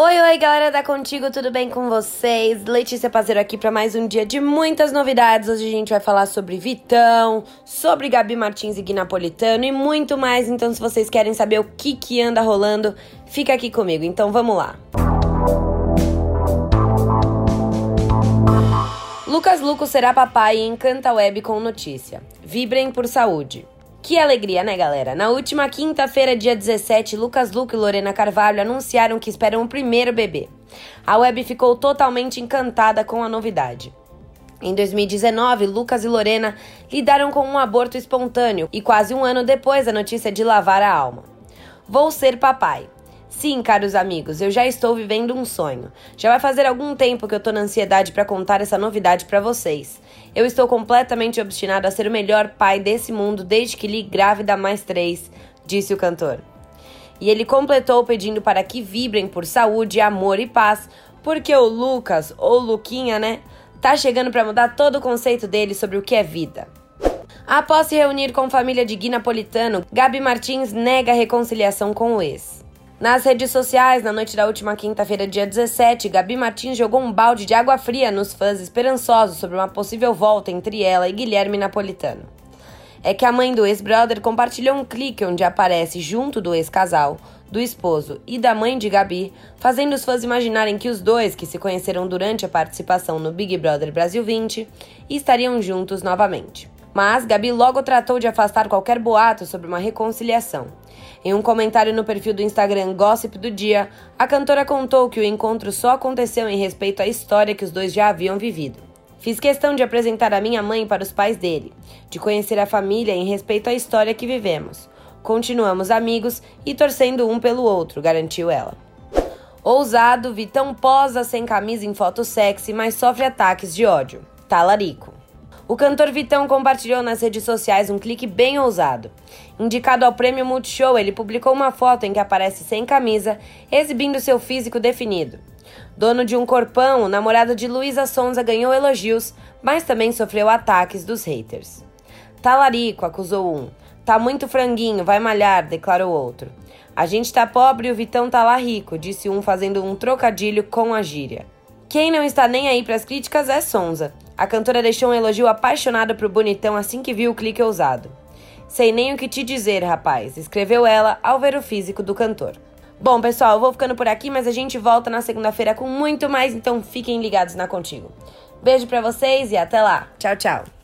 Oi, oi, galera da Contigo, tudo bem com vocês? Letícia Pazeiro aqui para mais um dia de muitas novidades. Hoje a gente vai falar sobre Vitão, sobre Gabi Martins e Gui Napolitano e muito mais. Então, se vocês querem saber o que que anda rolando, fica aqui comigo. Então, vamos lá. Lucas Luco será papai e encanta web com notícia. Vibrem por saúde. Que alegria, né, galera? Na última quinta-feira, dia 17, Lucas Luco e Lorena Carvalho anunciaram que esperam o primeiro bebê. A web ficou totalmente encantada com a novidade. Em 2019, Lucas e Lorena lidaram com um aborto espontâneo e quase um ano depois a notícia de lavar a alma. Vou ser papai. Sim, caros amigos, eu já estou vivendo um sonho. Já vai fazer algum tempo que eu tô na ansiedade para contar essa novidade para vocês. Eu estou completamente obstinado a ser o melhor pai desse mundo desde que li Grávida Mais Três, disse o cantor. E ele completou pedindo para que vibrem por saúde, amor e paz, porque o Lucas, ou Luquinha, né, tá chegando para mudar todo o conceito dele sobre o que é vida. Após se reunir com família de Gui Napolitano, Gabi Martins nega a reconciliação com o ex. Nas redes sociais, na noite da última quinta-feira, dia 17, Gabi Martins jogou um balde de água fria nos fãs esperançosos sobre uma possível volta entre ela e Guilherme Napolitano. É que a mãe do ex-brother compartilhou um clique onde aparece junto do ex-casal, do esposo e da mãe de Gabi, fazendo os fãs imaginarem que os dois, que se conheceram durante a participação no Big Brother Brasil 20, estariam juntos novamente. Mas Gabi logo tratou de afastar qualquer boato sobre uma reconciliação. Em um comentário no perfil do Instagram Gossip do Dia, a cantora contou que o encontro só aconteceu em respeito à história que os dois já haviam vivido. Fiz questão de apresentar a minha mãe para os pais dele, de conhecer a família em respeito à história que vivemos. Continuamos amigos e torcendo um pelo outro, garantiu ela. Ousado, Vitão posa sem camisa em foto sexy, mas sofre ataques de ódio. Talarico. O cantor Vitão compartilhou nas redes sociais um clique bem ousado. Indicado ao prêmio Multishow, ele publicou uma foto em que aparece sem camisa, exibindo seu físico definido. Dono de um corpão, o namorado de Luísa Sonza ganhou elogios, mas também sofreu ataques dos haters. Talarico, acusou um. Tá muito franguinho, vai malhar, declarou outro. A gente tá pobre e o Vitão tá lá rico, disse um fazendo um trocadilho com a gíria. Quem não está nem aí para as críticas é Sonza. A cantora deixou um elogio apaixonado pro bonitão assim que viu o clique ousado. Sei nem o que te dizer, rapaz, escreveu ela ao ver o físico do cantor. Bom, pessoal, eu vou ficando por aqui, mas a gente volta na segunda-feira com muito mais, então fiquem ligados na Contigo. Beijo para vocês e até lá. Tchau, tchau.